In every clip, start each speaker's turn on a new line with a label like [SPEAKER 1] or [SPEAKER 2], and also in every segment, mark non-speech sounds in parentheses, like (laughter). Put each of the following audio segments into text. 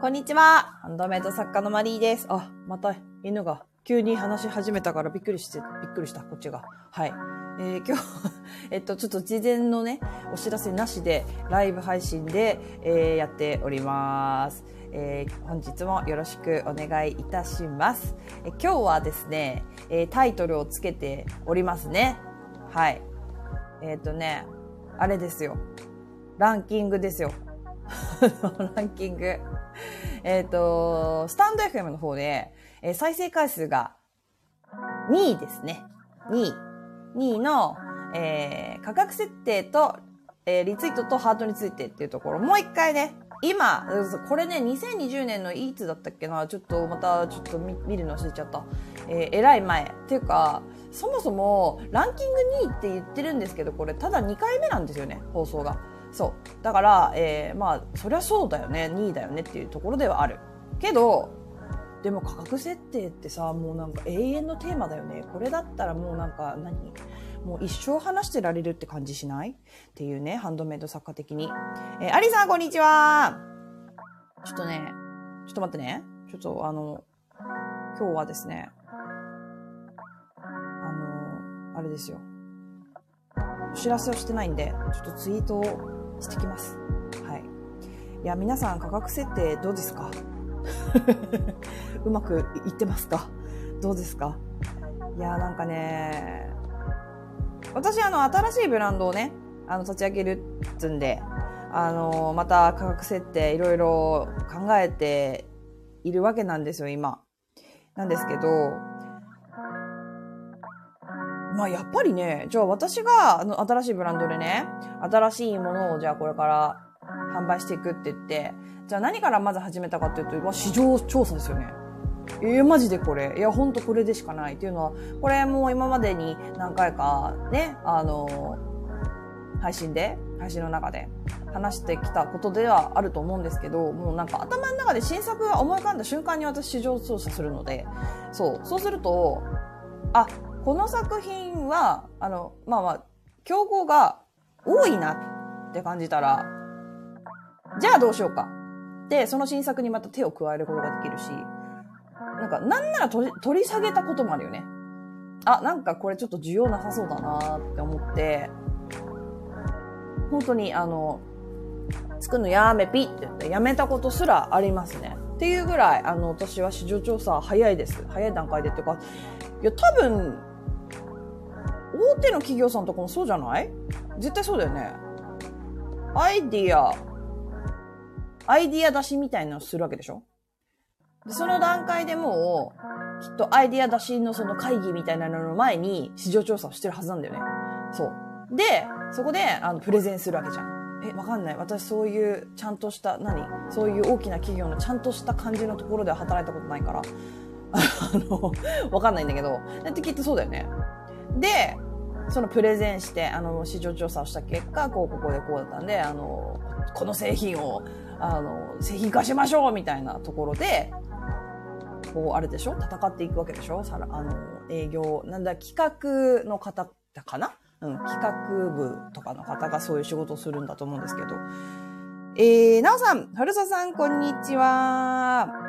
[SPEAKER 1] こんにちは。ハンドメイド作家のマリーです。あ、また犬が急に話し始めたからびっくりして、びっくりした、こっちが。はい。えー、今日 (laughs) えっと、ちょっと事前のね、お知らせなしで、ライブ配信で、えー、やっております。えー、本日もよろしくお願いいたします。え今日はですね、えタイトルをつけておりますね。はい。えっ、とね、あれですよ。ランキングですよ。(laughs) ランキング。(laughs) えっ、と、スタンド FM の方で、えー、再生回数が2位ですね。2位。2位の、えー、価格設定と、えー、リツイートとハートについてっていうところ、もう一回ね、今、これね、2020年のいつだったっけな？ちょっとまた、ちょっと見るの忘れちゃった。えー、えらい前。っていうか、そもそも、ランキング2位って言ってるんですけど、これ、ただ2回目なんですよね、放送が。そう。だから、えー、まあそりゃそうだよね。2位だよねっていうところではある。けどでも価格設定ってさもうなんか永遠のテーマだよね。これだったらもうなんか何？もう一生話してられるって感じしない？っていうねハンドメイド作家的に、えー、アリさんこんにちは。ちょっとね。ちょっと待ってね。ちょっとあの今日はですねあのあれですよ。お知らせをしてないんでちょっとツイートをしてきます。はい。いや、皆さん価格設定どうですか？(laughs) うまくいってますか？どうですか？いや、なんかね、私、あの、新しいブランドをね、あの、立ち上げるっつんで、あの、また価格設定いろいろ考えているわけなんですよ、今。なんですけど、まあやっぱりね、じゃあ私があの新しいブランドでね、新しいものをじゃあこれから販売していくって言って、じゃあ何からまず始めたかっていうと、まあ、市場調査ですよね。えー、マジでこれ。いや、ほんとこれでしかないっていうのは、これもう今までに何回かね、あの、配信で、配信の中で話してきたことではあると思うんですけど、もうなんか頭の中で新作が思い浮かんだ瞬間に私市場調査するので、そう、そうすると、あ、この作品は、あの、まあまあ、競合が多いなって感じたら、じゃあどうしようか。で、その新作にまた手を加えることができるし、なんか、なんなら取り取り下げたこともあるよね。あ、なんかこれちょっと需要なさそうだなって思って、本当にあの、作るのやめぴって言ってやめたことすらありますね。っていうぐらい、あの、私は市場調査早いです。早い段階でっていうか、いや、多分、大手の企業さんとかもそうじゃない？絶対そうだよね。アイディア、アイディア出しみたいなのをするわけでしょ？でその段階でもう、きっとアイディア出しのその会議みたいなのの前に市場調査をしてるはずなんだよね。そう。で、そこで、あの、プレゼンするわけじゃん。え、わかんない。私そういう、ちゃんとした、何？そういう大きな企業のちゃんとした感じのところでは働いたことないから。(laughs) あの、わかんないんだけど。だってきっとそうだよね。で、そのプレゼンして、あの、市場調査をした結果、こう、ここでこうだったんで、あの、この製品を、あの、製品化しましょうみたいなところで、こう、あれでしょ？戦っていくわけでしょ？さら、あの、営業、なんだ、企画の方かな？うん、企画部とかの方がそういう仕事をするんだと思うんですけど。えー、なおさん、はるささん、こんにちは。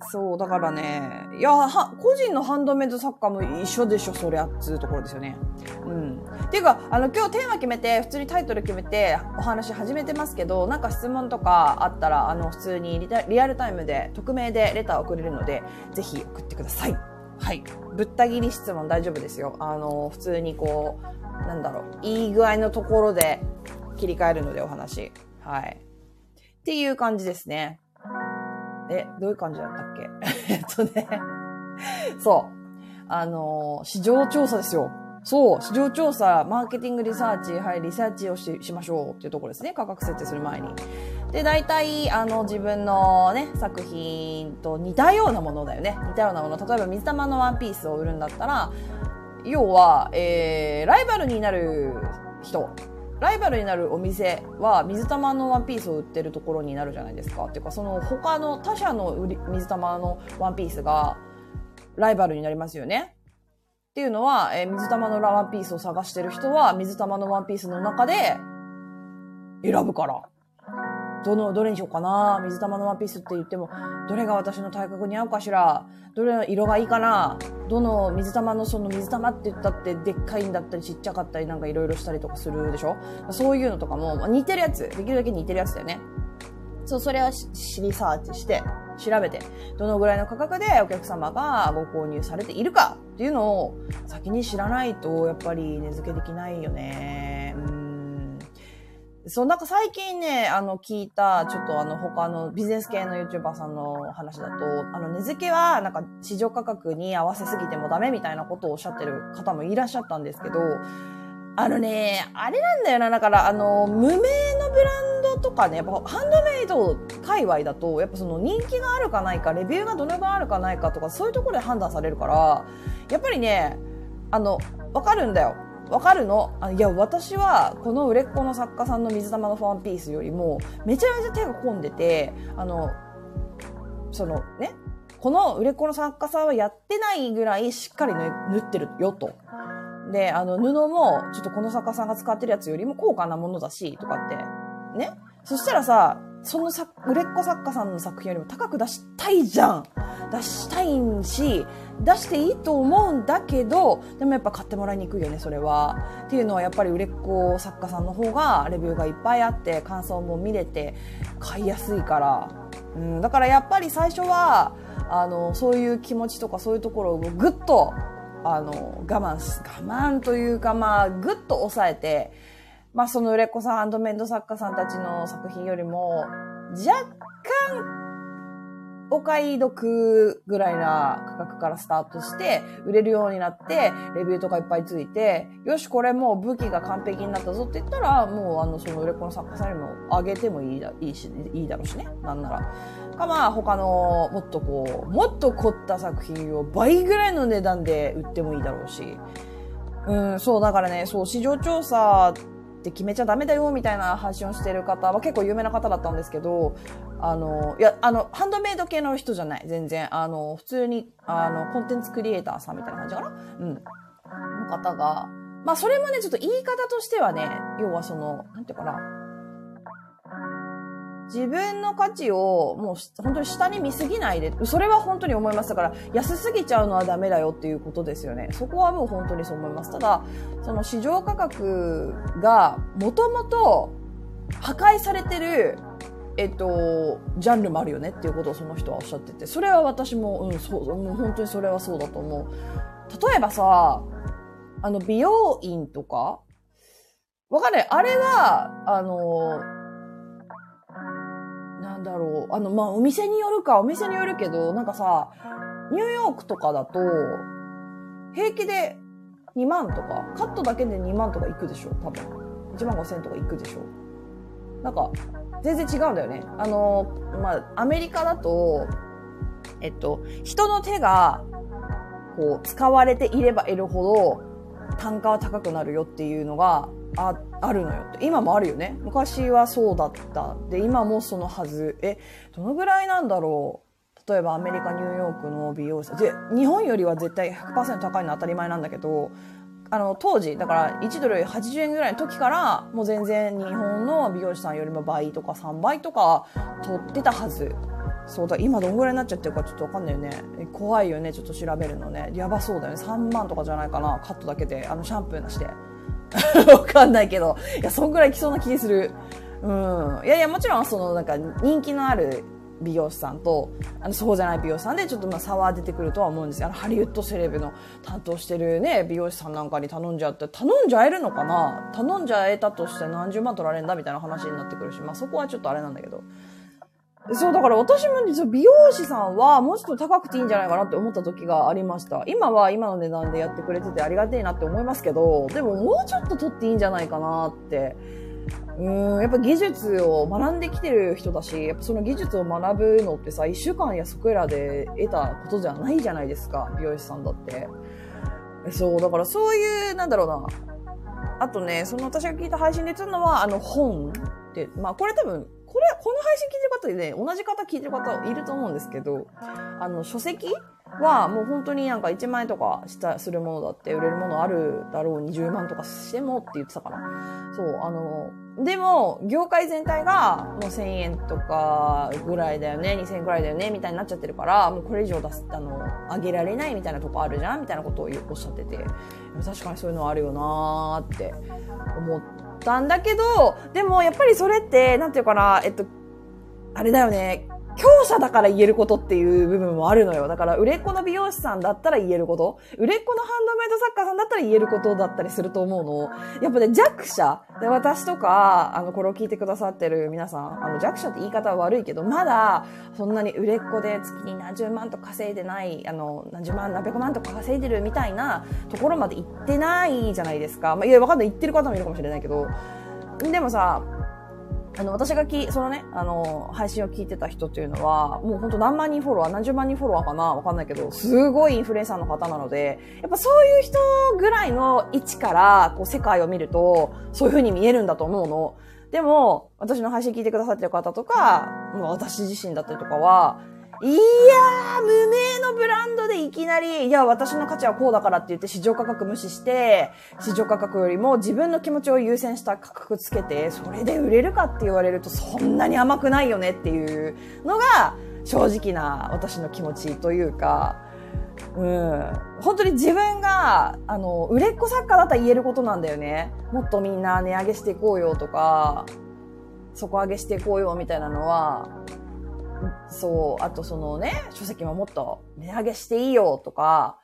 [SPEAKER 1] そう、だからね、いや、は、個人のハンドメイド作家も一緒でしょ、そりゃ、つうところですよね。うん。っていうか、あの、今日テーマ決めて、普通にタイトル決めて、お話始めてますけど、なんか質問とかあったら、あの、普通にリアルタイムで、匿名でレター送れるので、ぜひ送ってください。はい。ぶった切り質問大丈夫ですよ。あの、普通にこう、なんだろう、いい具合のところで切り替えるのでお話。はい。っていう感じですね。え、どういう感じだったっけ？(laughs) えっとね、そう。あのー、市場調査ですよ。そう、市場調査、マーケティングリサーチ、はい、リサーチをししましょうっていうところですね。価格設定する前に。で、大体、あの、自分のね、作品と似たようなものだよね。似たようなもの。例えば、水玉のワンピースを売るんだったら、要は、えー、ライバルになる人ライバルになるお店は水玉のワンピースを売ってるところになるじゃないですか。っていうか、その他の他社の水玉のワンピースがライバルになりますよね。っていうのは、えー、水玉のワンピースを探してる人は水玉のワンピースの中で選ぶから。どの、どれにしようかな水玉のワンピースって言っても、どれが私の体格に合うかしらどれの色がいいかなどの水玉のその水玉って言ったってでっかいんだったりちっちゃかったりなんかいろいろしたりとかするでしょ？そういうのとかも、似てるやつ、できるだけ似てるやつだよね。そう、それはしリサーチして、調べて、どのぐらいの価格でお客様がご購入されているかっていうのを先に知らないと、やっぱり値付けできないよね。うん。そう、なんか最近ね、あの、聞いた、ちょっとあの、他のビジネス系の YouTuber さんの話だと、あの、値付けは、なんか、市場価格に合わせすぎてもダメみたいなことをおっしゃってる方もいらっしゃったんですけど、あのね、あれなんだよな。だから、あの、無名のブランドとかね、やっぱハンドメイド界隈だと、やっぱその人気があるかないか、レビューがどのぐらいあるかないかとか、そういうところで判断されるから、やっぱりね、あの、わかるんだよ。わかるの？あいや、私は、この売れっ子の作家さんの水玉のワンピースよりも、めちゃめちゃ手が込んでて、あの、そのね、この売れっ子の作家さんはやってないぐらいしっかり縫ってるよと。で、あの、布も、ちょっとこの作家さんが使ってるやつよりも高価なものだし、とかって。ね？そしたらさ、そのさ、売れっ子作家さんの作品よりも高く出したいじゃん。出したいんし、出していいと思うんだけど、でもやっぱ買ってもらいにくいよね、それは。っていうのはやっぱり売れっ子作家さんの方がレビューがいっぱいあって、感想も見れて、買いやすいから。うん、だからやっぱり最初は、あの、そういう気持ちとかそういうところをぐっとあの、我慢す、我慢というか、まあ、ぐっと抑えて、まあ、その売れっ子さん、ハンドメイド作家さんたちの作品よりも、若干、お買い得ぐらいな価格からスタートして、売れるようになって、レビューとかいっぱいついて、よし、これもう武器が完璧になったぞって言ったら、もうあの、その売れっ子の作家さんにもあげてもいいだいいし、いいだろうしね。なんなら。かまあ、他の、もっとこう、もっと凝った作品を倍ぐらいの値段で売ってもいいだろうし。うん、そう、だからね、そう、市場調査って決めちゃダメだよみたいな発信をしてる方は結構有名な方だったんですけど、あの、いや、あの、ハンドメイド系の人じゃない、全然。あの、普通に、あの、コンテンツクリエイターさんみたいな感じかなうん。の方が、まあ、それもね、ちょっと言い方としてはね、要はその、なんていうかな、自分の価値をもう本当に下に見すぎないで、それは本当に思います。だから安すぎちゃうのはダメだよっていうことですよね。そこはもう本当にそう思います。ただ、その市場価格がもともと破壊されてる、えっと、ジャンルもあるよねっていうことをその人はおっしゃってて、それは私も、うん、そう、もう本当にそれはそうだと思う。例えばさ、あの、美容院とかわかんない。あれは、あの、なんだろう。あの、まあ、お店によるか、お店によるけど、なんかさ、ニューヨークとかだと、平気で2万とか、カットだけで2万とかいくでしょ多分。1万5千とかいくでしょなんか、全然違うんだよね。あの、まあ、アメリカだと、えっと、人の手が、こう、使われていればいるほど、単価は高くなるよっていうのが、あ、あるのよって。今もあるよね。昔はそうだった。で、今もそのはず。え、どのぐらいなんだろう例えばアメリカ、ニューヨークの美容師。で、日本よりは絶対100%高いのは当たり前なんだけど、あの、当時、だから1ドル80円ぐらいの時から、もう全然日本の美容師さんよりも倍とか3倍とか取ってたはず。そうだ、今どんぐらいになっちゃってるかちょっとわかんないよね。怖いよね、ちょっと調べるのね。やばそうだよね。3万とかじゃないかな、カットだけで。あの、シャンプーなしで。(laughs) わかんないけど。いや、そんぐらい来そうな気する。うん。いやいや、もちろん、その、なんか、人気のある美容師さんと、あの、そうじゃない美容師さんで、ちょっとまあ差は出てくるとは思うんです。あの、ハリウッドセレブの担当してるね、美容師さんなんかに頼んじゃって、頼んじゃえるのかな？頼んじゃえたとして何十万取られんだみたいな話になってくるし、まあそこはちょっとあれなんだけど。そう、だから私も実は美容師さんはもうちょっと高くていいんじゃないかなって思った時がありました。今は今の値段でやってくれててありがてえなって思いますけど、でももうちょっと取っていいんじゃないかなって。うん、やっぱ技術を学んできてる人だし、やっぱその技術を学ぶのってさ、1週間やそこらで得たことじゃないじゃないですか、美容師さんだって。そう、だからそういう、なんだろうな。あとね、その私が聞いた配信で言ってたのは、あの本って、まあこれ多分これ、この配信聞いてる方でね、同じ方聞いてる方いると思うんですけど、あの、書籍はもう本当になんか1万円とかしたするものだって売れるものあるだろう20万とかしてもって言ってたかな。そう、あの、でも、業界全体がもう1000円とかぐらいだよね、2000円ぐらいだよね、みたいになっちゃってるから、もうこれ以上出す、あの、上げられないみたいなとこあるじゃんみたいなことをおっしゃってて、確かにそういうのはあるよなーって思ってたんだけど、でもやっぱりそれって、なんていうかな、えっと、あれだよね、強者だから言えることっていう部分もあるのよ。だから、売れっ子の美容師さんだったら言えること、売れっ子のハンドメイド作家さんだったら言えることだったりすると思うの。やっぱね、弱者で、私とか、あの、これを聞いてくださってる皆さん、あの、弱者って言い方は悪いけど、まだ、そんなに売れっ子で月に何十万と稼いでない、あの、何十万、何百万とか稼いでるみたいなところまで行ってないじゃないですか。まあ、いや、わかんない。言ってる方もいるかもしれないけど。でもさ、あの、私がき、そのね、あの、配信を聞いてた人っていうのは、もうほんと何万人フォロワー、何十万人フォロワーかなわかんないけど、すごいインフルエンサーの方なので、やっぱそういう人ぐらいの位置から、こう、世界を見ると、そういう風に見えるんだと思うの。でも、私の配信聞いてくださってる方とか、私自身だったりとかは、いやー、無名のブランドでいきなり、いや、私の価値はこうだからって言って市場価格無視して、市場価格よりも自分の気持ちを優先した価格つけて、それで売れるかって言われるとそんなに甘くないよねっていうのが、正直な私の気持ちというか、うん。本当に自分が、あの、売れっ子作家だったら言えることなんだよね。もっとみんな値上げしていこうよとか、底上げしていこうよみたいなのは、そう、あとそのね、書籍ももっと値上げしていいよとか、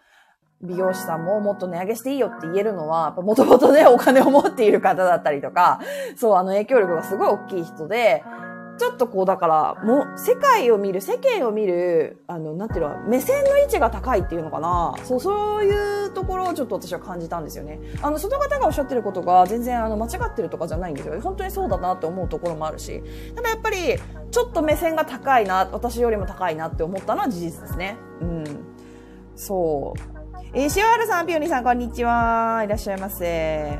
[SPEAKER 1] 美容師さんももっと値上げしていいよって言えるのは、もともとね、お金を持っている方だったりとか、そう、あの影響力がすごい大きい人で、ちょっとこう、だから、もう、世界を見る、世間を見る、あの、なんていうの、目線の位置が高いっていうのかな。そう、そういうところをちょっと私は感じたんですよね。あの、その方がおっしゃってることが全然、あの、間違ってるとかじゃないんですよ。本当にそうだなって思うところもあるし。ただやっぱり、ちょっと目線が高いな、私よりも高いなって思ったのは事実ですね。うん。そう。えー、塩原さん、ピオニさん、こんにちは。いらっしゃいませ。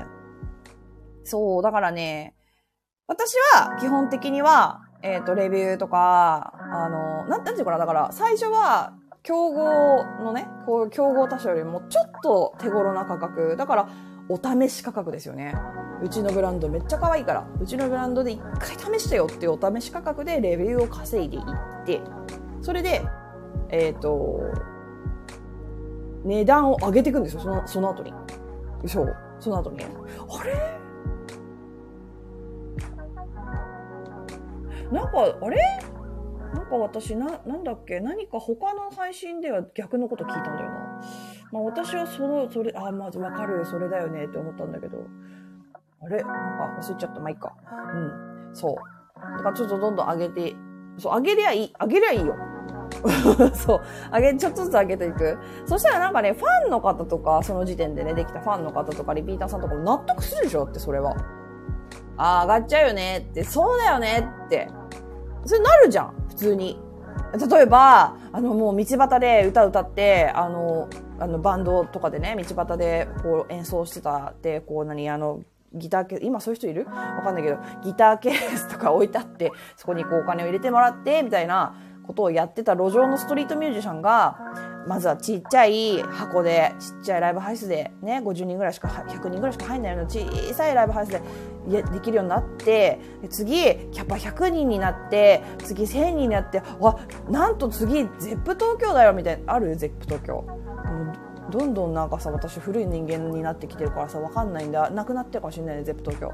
[SPEAKER 1] そう、だからね、私は基本的には、えっ、ー、と、レビューとか、あの、なん、なんていうかな、だから、最初は、競合のね、こう、競合他社よりもちょっと手頃な価格。だから、お試し価格ですよね。うちのブランドめっちゃ可愛いから、うちのブランドで一回試してよっていうお試し価格でレビューを稼いでいって、それで、えっ、ー、と、値段を上げていくんですよ、その、その後に。そう、その後に。あれ？なんか、あれ？なんか私、な、なんだっけ？何か他の配信では逆のこと聞いたんだよな。まあ私はその、それ、あ、まずわかる、それだよねって思ったんだけど。あれ？なんか忘れちゃった。まあ、いいか。うん。そう。だからちょっとどんどん上げて、そう、上げりゃいい、上げりゃいいよ。(laughs) そう。上げ、ちょっとずつ上げていく。そしたらなんかね、ファンの方とか、その時点でね、できたファンの方とか、リピーターさんとかも納得するでしょ？って、それは。ああ、上がっちゃうよねって、そうだよねって。それなるじゃん、普通に。例えば、あの、もう道端で歌歌って、あの、あの、バンドとかでね、道端でこう演奏してたって、こう何、あの、ギターケース、今そういう人いる？わかんないけど、ギターケースとか置いてあって、そこにこうお金を入れてもらって、みたいなことをやってた路上のストリートミュージシャンが、まずはちっちゃい箱で、ちっちゃいライブハウスで、ね、50人ぐらいしか、100人ぐらいしか入んないような小さいライブハウスでできるようになって、次、キャパ100人になって、次1000人になって、わ、なんと次、 Zepp 東京だよ、みたいな、ある？ Zepp 東京。どんどんなんかさ、私古い人間になってきてるからさ、わかんないんだ。なくなってるかもしれないね、 Zepp 東京。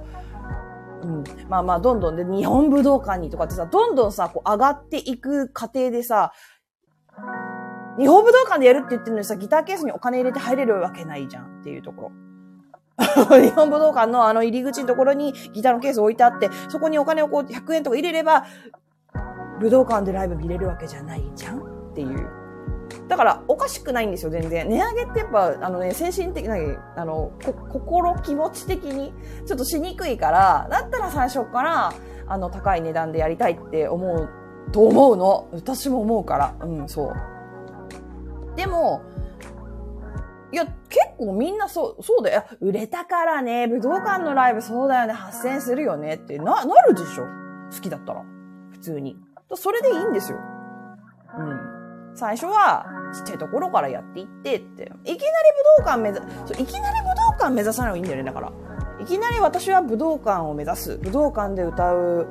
[SPEAKER 1] うん、まあまあ、どんどんで、日本武道館にとかってさ、どんどんさ、こう上がっていく過程でさ、日本武道館でやるって言ってるのにさ、ギターケースにお金入れて入れるわけないじゃんっていうところ。(laughs) 日本武道館のあの入り口のところにギターのケース置いてあって、そこにお金をこう100円とか入れれば、武道館でライブ見れるわけじゃないじゃんっていう。だから、おかしくないんですよ、全然。値上げってやっぱ、あのね、精神的な、あの、心、気持ち的に、ちょっとしにくいから、だったら最初から、あの、高い値段でやりたいって思う、と思うの。私も思うから。うん、そう。でも、いや、結構みんなそう、そうだよ。売れたからね、武道館のライブそうだよね、8000するよねってな、なるでしょ？好きだったら。普通に。それでいいんですよ。うん。最初はちっちゃいところからやっていってって。いきなり武道館目指、そういきなり武道館目指さない方がいいんだよね、だから。いきなり私は武道館を目指す。武道館で歌う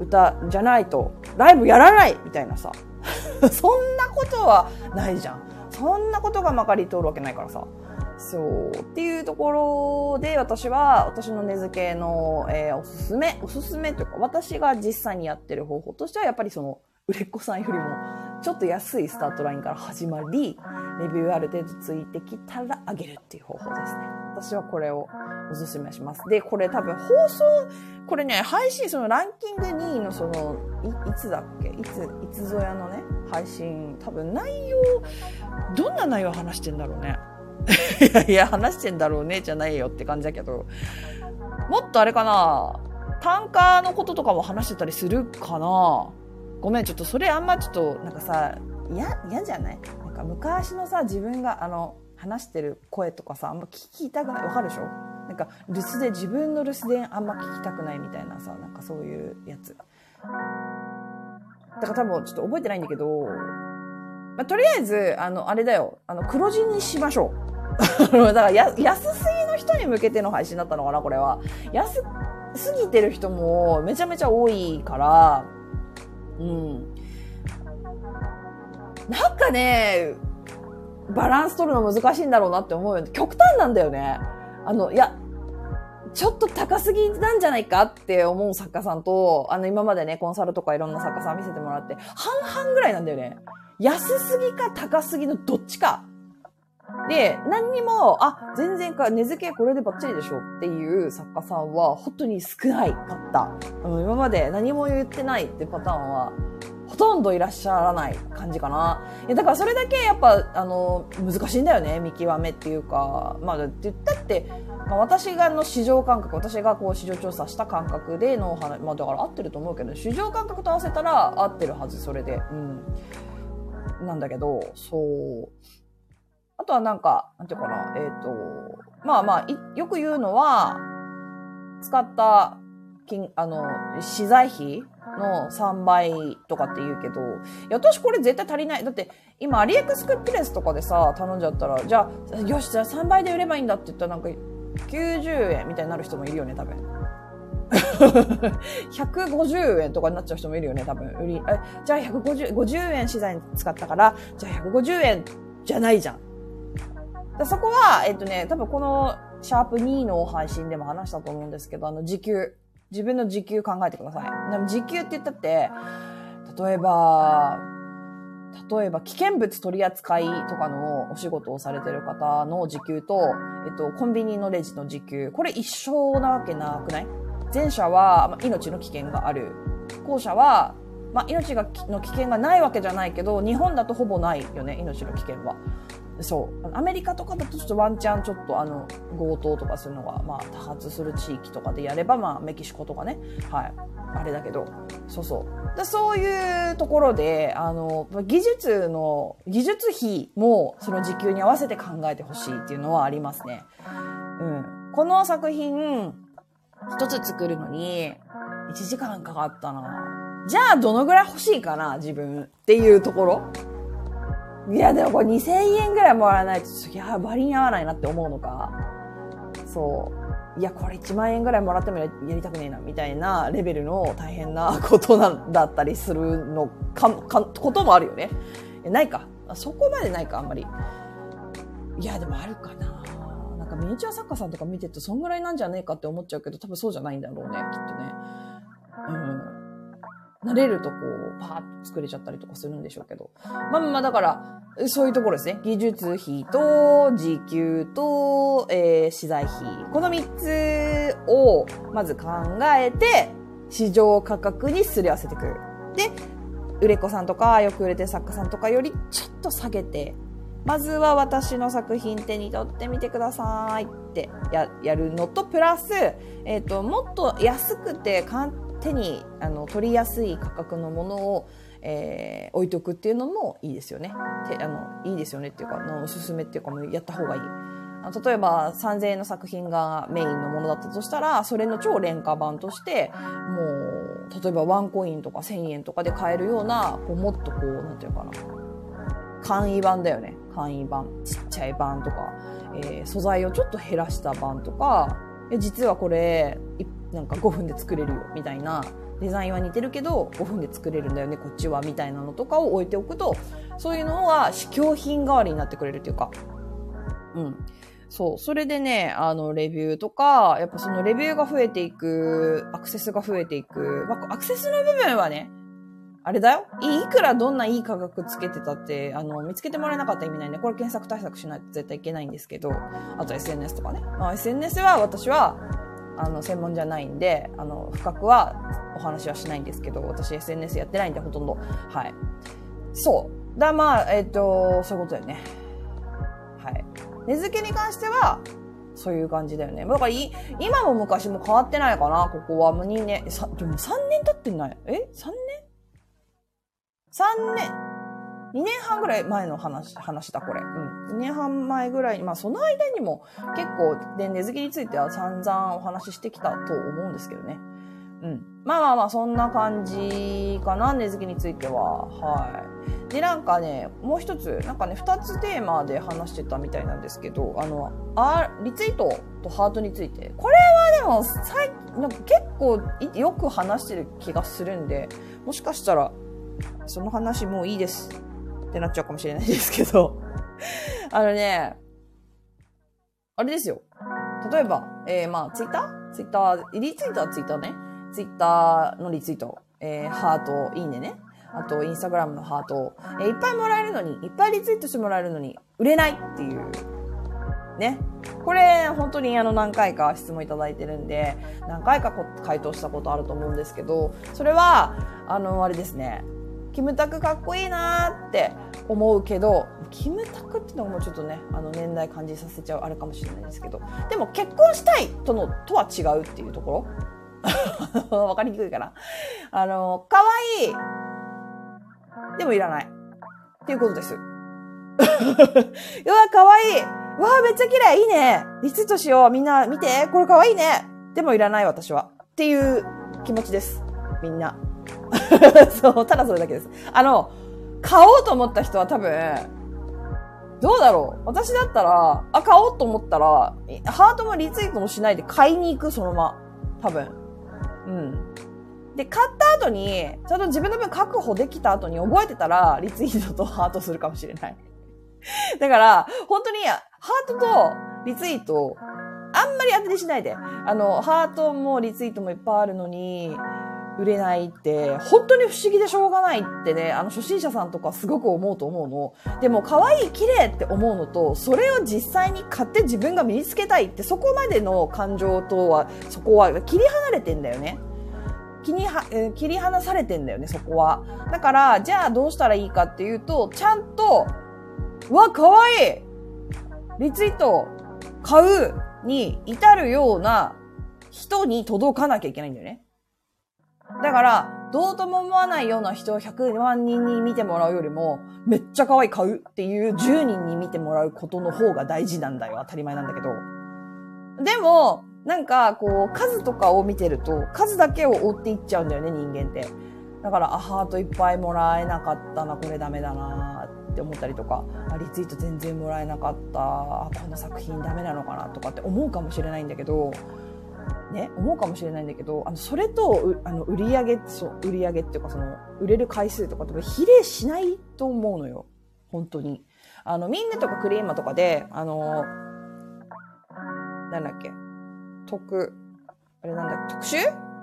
[SPEAKER 1] 歌じゃないと、ライブやらないみたいなさ。(laughs) そんなことはないじゃん。そんなことがまかり通るわけないからさ。そう。っていうところで私は、私の根付けの、えー、おすすめ、おすすめというか、私が実際にやってる方法としては、やっぱりその、売れっ子さんよりも、ちょっと安いスタートラインから始まり、レビューある程度ついてきたら上げるっていう方法ですね。私はこれをおすすめします。で、これ多分放送、これね、配信、そのランキング2位のその、いいつだっけ？いつ、いつぞやのね、配信、多分内容、どんな内容話してんだろうね。(laughs) いやいや、話してんだろうね、じゃないよって感じだけど、もっとあれかな単価のこととかも話してたりするかなごめん、ちょっとそれあんまちょっと、なんかさ、嫌、じゃない？なんか昔のさ、自分があの、話してる声とかさ、あんま聞きたくない。わかるでしょ？なんか、留守で、自分の留守電あんま聞きたくないみたいなさ、なんかそういうやつ。だから多分ちょっと覚えてないんだけど、まあ、とりあえず、あの、あれだよ。あの、黒字にしましょう。(laughs) だからや、安すぎの人に向けての配信だったのかな、これは。安すぎてる人もめちゃめちゃ多いから、うん。なんかね、バランス取るの難しいんだろうなって思うよ。極端なんだよね。あの、いや、ちょっと高すぎなんじゃないかって思う作家さんと、あの、今までね、コンサルとかいろんな作家さん見せてもらって、半々ぐらいなんだよね。安すぎか高すぎのどっちか。で、何にも、あ、全然か、根付けこれでバッチリでしょっていう作家さんは、本当に少ないかった。あの、今まで何も言ってないってパターンは、ほとんどいらっしゃらない感じかな。いや、だからそれだけやっぱ、あの、難しいんだよね、見極めっていうか。まあ、って言ったって、まあ、私がの市場感覚、私がこう市場調査した感覚での話、まあだから合ってると思うけど、市場感覚と合わせたら合ってるはず、それで。うん。なんだけど、そう。あとはなんか、なんていうかな、えっ、ー、と、まあまあ、よく言うのは、使った金、あの、資材費の3倍とかって言うけど、いや、私これ絶対足りない。だって、今、アリエクスプレスとかでさ、頼んじゃったら、じゃあ、よし、じゃあ3倍で売ればいいんだって言ったらなんか、90円みたいになる人もいるよね、多分。(laughs) 150円とかになっちゃう人もいるよね、多分。売り、え、じゃあ150、50円資材使ったから、じゃあ150円じゃないじゃん。そこは、えっとね、多分このシャープ2の配信でも話したと思うんですけど、あの、時給。自分の時給考えてください。でも時給って言ったって、例えば、例えば危険物取り扱いとかのお仕事をされてる方の時給と、えっと、コンビニのレジの時給、これ一緒なわけなくない？前者は、ま、命の危険がある。後者は、ま、命がの危険がないわけじゃないけど、日本だとほぼないよね、命の危険は。そう。アメリカとかだとちょっとワンチャンちょっとあの、強盗とかするのが、まあ、多発する地域とかでやれば、まあ、メキシコとかね。はい。あれだけど、そうそう。でそういうところで、あの、技術の、技術費もその時給に合わせて考えてほしいっていうのはありますね。うん。この作品、一つ作るのに、1時間かかったな。じゃあ、どのぐらい欲しいかな、自分っていうところ。いや、でもこれ2000円ぐらいもらわないと、いや、割に合わないなって思うのか。そう。いや、これ1万円ぐらいもらってもやりたくねえな、みたいなレベルの大変なことなんだったりするのか、か、こともあるよね。ないか。そこまでないか、あんまり。いや、でもあるかな。なんかミニチュア作家さんとか見てると、そんぐらいなんじゃねえかって思っちゃうけど、多分そうじゃないんだろうね、きっとね。うん。慣れるとこう、パーッと作れちゃったりとかするんでしょうけど。まあまあ、だから、そういうところですね。技術費と、時給と、えー、資材費。この3つを、まず考えて、市場価格にすり合わせてくる。で、売れっ子さんとか、よく売れてる作家さんとかよりちょっと下げて、まずは私の作品手に取ってみてくださいってややるのと、プラス、えっ、ー、と、もっと安くて簡単手にあの取りやすい価格のものを、えー、置いとくっていうのもいいですよね。てあのいいですよねっていうかのおすすめっていうかもうやった方がいい。例えば3000円の作品がメインのものだったとしたらそれの超廉価版としてもう例えばワンコインとか1000円とかで買えるようなこうもっとこうなんていうかな。簡易版だよね。簡易版。ちっちゃい版とか、えー、素材をちょっと減らした版とか。実はこれ、なんか5分で作れるよ、みたいな。デザインは似てるけど、5分で作れるんだよね、こっちは、みたいなのとかを置いておくと、そういうのは試供品代わりになってくれるっていうか、うん。そう。それでね、あの、レビューとか、やっぱそのレビューが増えていく、アクセスが増えていく、まあ、アクセスの部分はね、あれだよいくらどんないい価格つけてたって、あの、見つけてもらえなかったら意味ないんで、これ検索対策しないと絶対いけないんですけど、あと SNS とかね。まあ、SNS は私は、あの、専門じゃないんで、あの、深くはお話はしないんですけど、私 SNS やってないんで、ほとんど。はい。そう。だ、まあ、えっ、ー、と、そういうことだよね。はい。根付けに関しては、そういう感じだよね。だからい、今も昔も変わってないかな、ここは。もう2年、でも3年経ってないえ ?3 年 ?3 年 ?2 年半ぐらい前の話、話だ、これ。うん。2年半前ぐらいに、まあその間にも結構、で、根付けについては散々お話ししてきたと思うんですけどね。うん。まあまあまあ、そんな感じかな、根付けについては。はい。で、なんかね、もう一つ、なんかね、二つテーマで話してたみたいなんですけど、あの、あリツイートとハートについて。これはでも、最なんか結構よく話してる気がするんで、もしかしたら、その話もういいですってなっちゃうかもしれないですけど。(laughs) あのね、あれですよ。例えば、えー、まあ、ツイッター？ツイッター、リツイートはツイッターね。ツイッターのリツイート、えー、ハート、いいねね。あと、インスタグラムのハート、えー、いっぱいもらえるのに、いっぱいリツイートしてもらえるのに、売れないっていう。ね。これ、本当にあの何回か質問いただいてるんで、何回か回答したことあると思うんですけど、それは、あの、あれですね。キムタクかっこいいなーって思うけど、キムタクっていうのもちょっとね、あの年代感じさせちゃうあれかもしれないですけど、でも結婚したいとの、とは違うっていうところ？(laughs) わかりにくいかな？あの、かわいい。でもいらない。っていうことです。(laughs) うわ、かわいい。わあ、めっちゃ綺麗。いいね。リツイートしよう。みんな見て。これかわいいね。でもいらない、私は。っていう気持ちです。みんな。(laughs) そう、ただそれだけです。あの、買おうと思った人は多分、どうだろう私だったら、あ、買おうと思ったら、ハートもリツイートもしないで買いに行く、そのまま。多分。うん。で、買った後に、ちゃんと自分の分確保できた後に覚えてたら、リツイートとハートするかもしれない。(laughs) だから、本当に、ハートとリツイート、あんまり当てにしないで。あの、ハートもリツイートもいっぱいあるのに、売れないって、本当に不思議でしょうがないってね、あの初心者さんとかすごく思うと思うの。でも可愛い綺麗って思うのと、それを実際に買って自分が身につけたいってそこまでの感情とは、そこは切り離れてんだよね。切りは、切り離されてんだよね、そこは。だから、じゃあどうしたらいいかっていうと、ちゃんと、わ、可愛いリツイート、買うに至るような人に届かなきゃいけないんだよね。だから、どうとも思わないような人を100万人に見てもらうよりも、めっちゃ可愛い買うっていう10人に見てもらうことの方が大事なんだよ。当たり前なんだけど。でも、なんか、こう、数とかを見てると、数だけを追っていっちゃうんだよね、人間って。だから、あ、ハートいっぱいもらえなかったな、これダメだなって思ったりとか、あ、リツイート全然もらえなかった、あ、この作品ダメなのかなとかって思うかもしれないんだけど、ね、思うかもしれないんだけど、あの、それと、あの、売り上げ、そう、売り上げっていうか、その、売れる回数とかと比例しないと思うのよ。本当に。あの、ミンネとかクリーマとかで、あの、なんだっけ、特、あれなんだっけ、特集？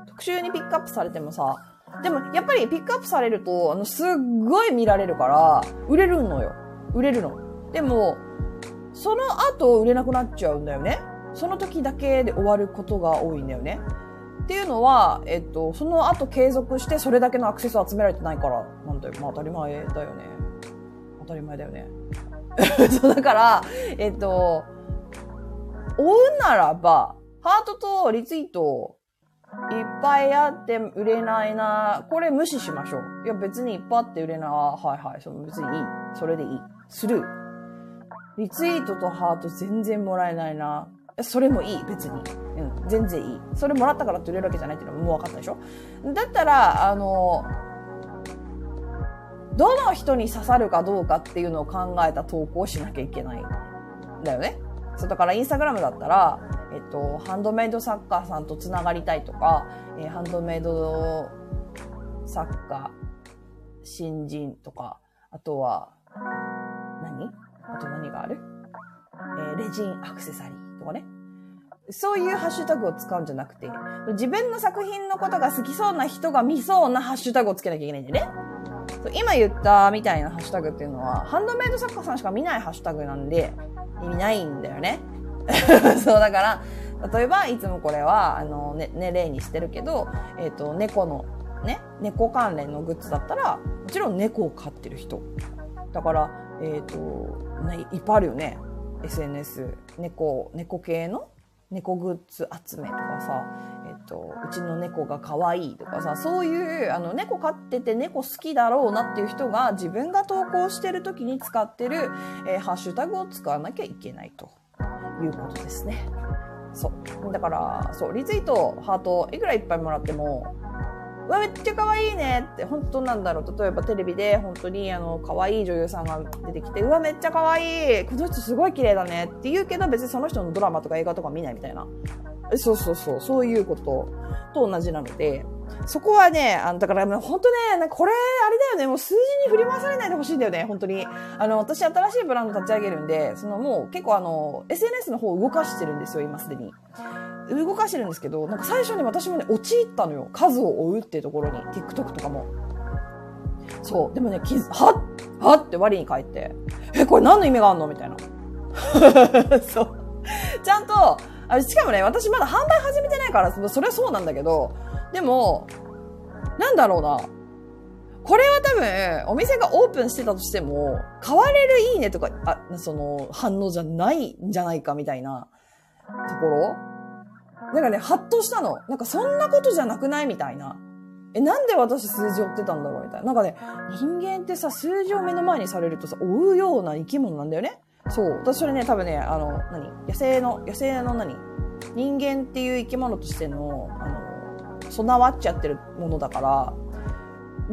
[SPEAKER 1] 特集にピックアップされてもさ、でも、やっぱりピックアップされると、あの、すっごい見られるから、売れるのよ。売れるの。でも、その後売れなくなっちゃうんだよね。その時だけで終わることが多いんだよね。っていうのは、えっと、その後継続してそれだけのアクセスを集められてないからなんだよ。まあ当たり前だよね。当たり前だよね。(laughs) そうだから、えっと、追うならば、ハートとリツイートいっぱいあって売れないな。これ無視しましょう。いや別にいっぱいあって売れない。はいはい。その別にいい。それでいい。スルー。リツイートとハート全然もらえないな。それもいい、別に。うん、全然いい。それもらったからって売れるわけじゃないっていうのはもう分かったでしょ？だったら、あの、どの人に刺さるかどうかっていうのを考えた投稿をしなきゃいけない。だよね。そう、だからインスタグラムだったら、えっと、ハンドメイド作家さんとつながりたいとか、えーハンドメイド作家、新人とか、あとは、何？あと何がある？えーレジンアクセサリーとかね。そういうハッシュタグを使うんじゃなくて、自分の作品のことが好きそうな人が見そうなハッシュタグをつけなきゃいけないんだよね。そう今言ったみたいなハッシュタグっていうのは、ハンドメイド作家さんしか見ないハッシュタグなんで、意味ないんだよね。(laughs) そう、だから、例えば、いつもこれは、あの、ね、ね、例にしてるけど、えっ、と、猫の、ね、猫関連のグッズだったら、もちろん猫を飼ってる人。だから、えっ、と、ね、いっぱいあるよね。SNS。猫、猫系の猫グッズ集めとかさ、えっと、うちの猫が可愛いとかさ、そういう、あの、猫飼ってて猫好きだろうなっていう人が自分が投稿してる時に使ってる、えーハッシュタグを使わなきゃいけないということですね。そう。だから、そう、リツイート、ハート、いくらいっぱいもらっても、うわ、めっちゃ可愛いねって、本当なんだろう。例えばテレビで本当にあの、可愛い女優さんが出てきて、うわ、めっちゃ可愛いこの人すごい綺麗だねって言うけど、別にその人のドラマとか映画とか見ないみたいな。そうそうそう、そういうことと同じなので、そこはね、あの、だからね、本当ね、なんかこれ、あれだよね、もう数字に振り回されないでほしいんだよね、本当に。あの、私新しいブランド立ち上げるんで、そのもう結構あの、SNS の方を動かしてるんですよ、今すでに。動かしてるんですけど、なんか最初に私もね、陥ったのよ。数を追うっていうところに、TikTok とかも。そう。でもね、気、はっはって我に返って、え、これ何の意味があんの？みたいな。(laughs) そう。ちゃんと、あしかもね、私まだ販売始めてないから、そそれはそうなんだけど、でも、なんだろうな。これは多分、お店がオープンしてたとしても、買われるいいねとか、あ、その、反応じゃないんじゃないかみたいなところなんかね、ハッとしたの。なんかそんなことじゃなくないみたいな。え、なんで私数字追ってたんだろうみたいな。なんかね、人間ってさ、数字を目の前にされるとさ、追うような生き物なんだよね。そう。私それね、多分ね、あの、何？野生の、野生の何？人間っていう生き物としての、あの、備わっちゃってるものだから、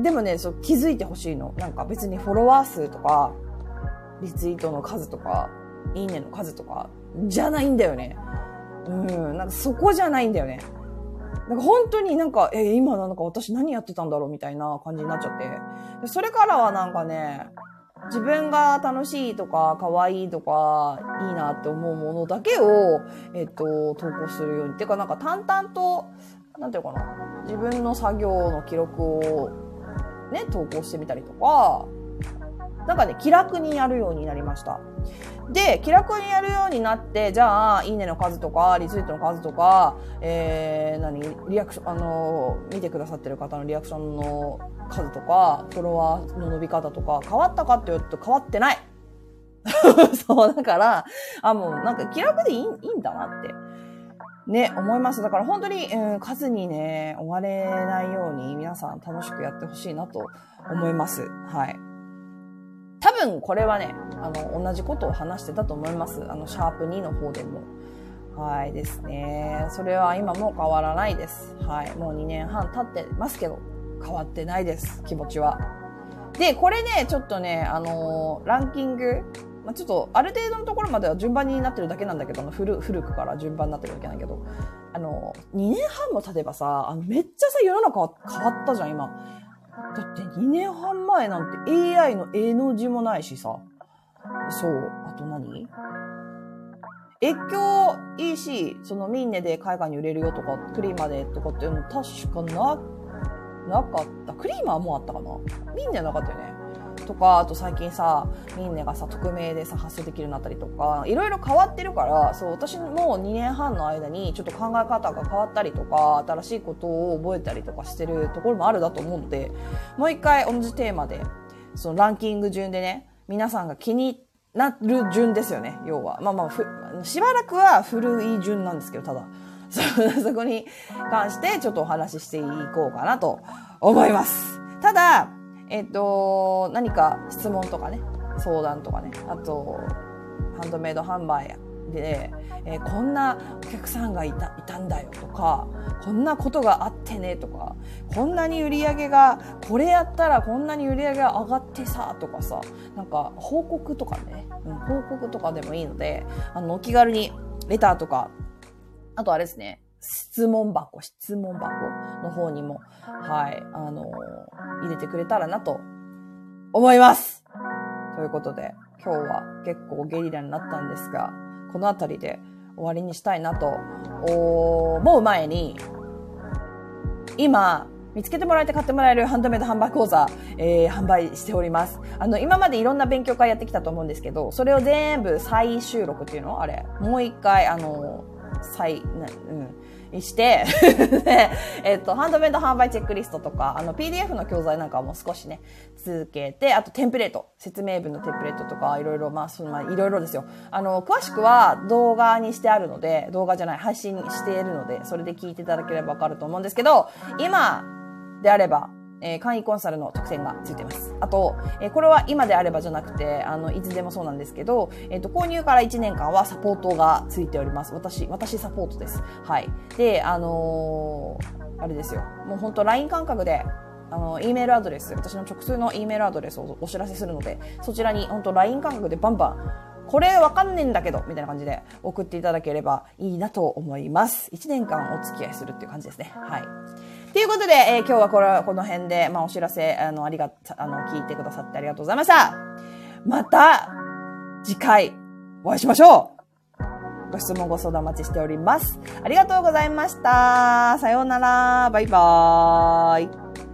[SPEAKER 1] でもね、そう、気づいてほしいの。なんか別にフォロワー数とか、リツイートの数とか、いいねの数とか、じゃないんだよね。うん、なんかそこじゃないんだよね。なんか本当になんか、え、今なんか私何やってたんだろうみたいな感じになっちゃって。でそれからはなんかね、自分が楽しいとか、可愛いとか、いいなって思うものだけを、えっと、投稿するように。てかなんか淡々と、なんていうかな、自分の作業の記録をね、投稿してみたりとか、なんかね、気楽にやるようになりました。で、気楽にやるようになって、じゃあ、いいねの数とか、リツイートの数とか、えー、何、リアクション、あの、見てくださってる方のリアクションの数とか、フォロワーの伸び方とか、変わったかって言うと変わってない。(laughs) そう、だから、あ、もうなんか気楽でいいいいんだなって。ね、思います。だから本当に、うん、数にね、追われないように皆さん楽しくやってほしいなと思います。はい。多分これはね、あの、同じことを話してたと思います。あの、シャープ2の方でも。はいですね。それは今も変わらないです。はい。もう2年半経ってますけど、変わってないです。気持ちは。で、これね、ちょっとね、あのーランキング、まあ、ちょっと、ある程度のところまでは順番になってるだけなんだけど、あの古古くから順番になってるだけなんだけど、あの、2年半も経てばさ、あの、めっちゃさ、世の中変わったじゃん、今。だって2年半前なんて AI の絵の字もないしさ。そう。あと何？越境 EC、そのミンネで海外に売れるよとか、クリーマでとかっていうの確かな、なかった。クリーマーもあったかな？ミンネなかったよね。とか、あと最近さ、ミンネがさ、匿名でさ、発生できるようになったりとか、いろいろ変わってるから、そう、私も2年半の間にちょっと考え方が変わったりとか、新しいことを覚えたりとかしてるところもあるだと思うので、もう一回同じテーマで、そのランキング順でね、皆さんが気になる順ですよね、要は。まあまあ、ふしばらくは古い順なんですけど、ただ。(laughs) そこに関してちょっとお話ししていこうかなと思います。ただ、えっと、何か質問とかね、相談とかね、あと、ハンドメイド販売で、えーこんなお客さんがいたいたんだよとか、こんなことがあってねとか、こんなに売り上げが、これやったらこんなに売り上げが上がってさとかさ、なんか報告とかね、うん、報告とかでもいいので、あの、お気軽にレターとかあとあれですね、質問箱、質問箱の方にも、はい、あのー、入れてくれたらなと思います。ということで、今日は結構ゲリラになったんですが、この辺りで終わりにしたいなと思う前に、今、見つけてもらえて買ってもらえるハンドメイド販売講座、えー、販売しております。あの、今までいろんな勉強会やってきたと思うんですけど、それを全部再収録っていうの？あれ、もう一回、あの、再、なうん、して、(laughs) えっと、ハンドメイド販売チェックリストとか、あの、PDF の教材なんかも少しね、続けて、あとテンプレート、説明文のテンプレートとか、いろいろ、まあ、その、まあ、いろいろですよ。あの、詳しくは動画にしてあるので、動画じゃない、配信しているので、それで聞いていただければわかると思うんですけど、今であれば、えー、簡易コンサルの特典がついてます。あと、えー、これは今であればじゃなくて、あの、いつでもそうなんですけど、えっ、ー、と、購入から1年間はサポートがついております。私、私サポートです。はい。で、あのあれですよ。もう本当 LINE 感覚で、あの、E メールアドレス、私の直通の E メールアドレスをお知らせするので、そちらに本当 LINE 感覚でバンバン、これわかんねえんだけど、みたいな感じで送っていただければいいなと思います。1年間お付き合いするっていう感じですね。はい。ということで、えー、今日はこれ、この辺で、まあ、お知らせ、あの、ありが、あの、聞いてくださってありがとうございました。また、次回、お会いしましょうご質問ご相談お待ちしております。ありがとうございました。さようなら。バイバーイ。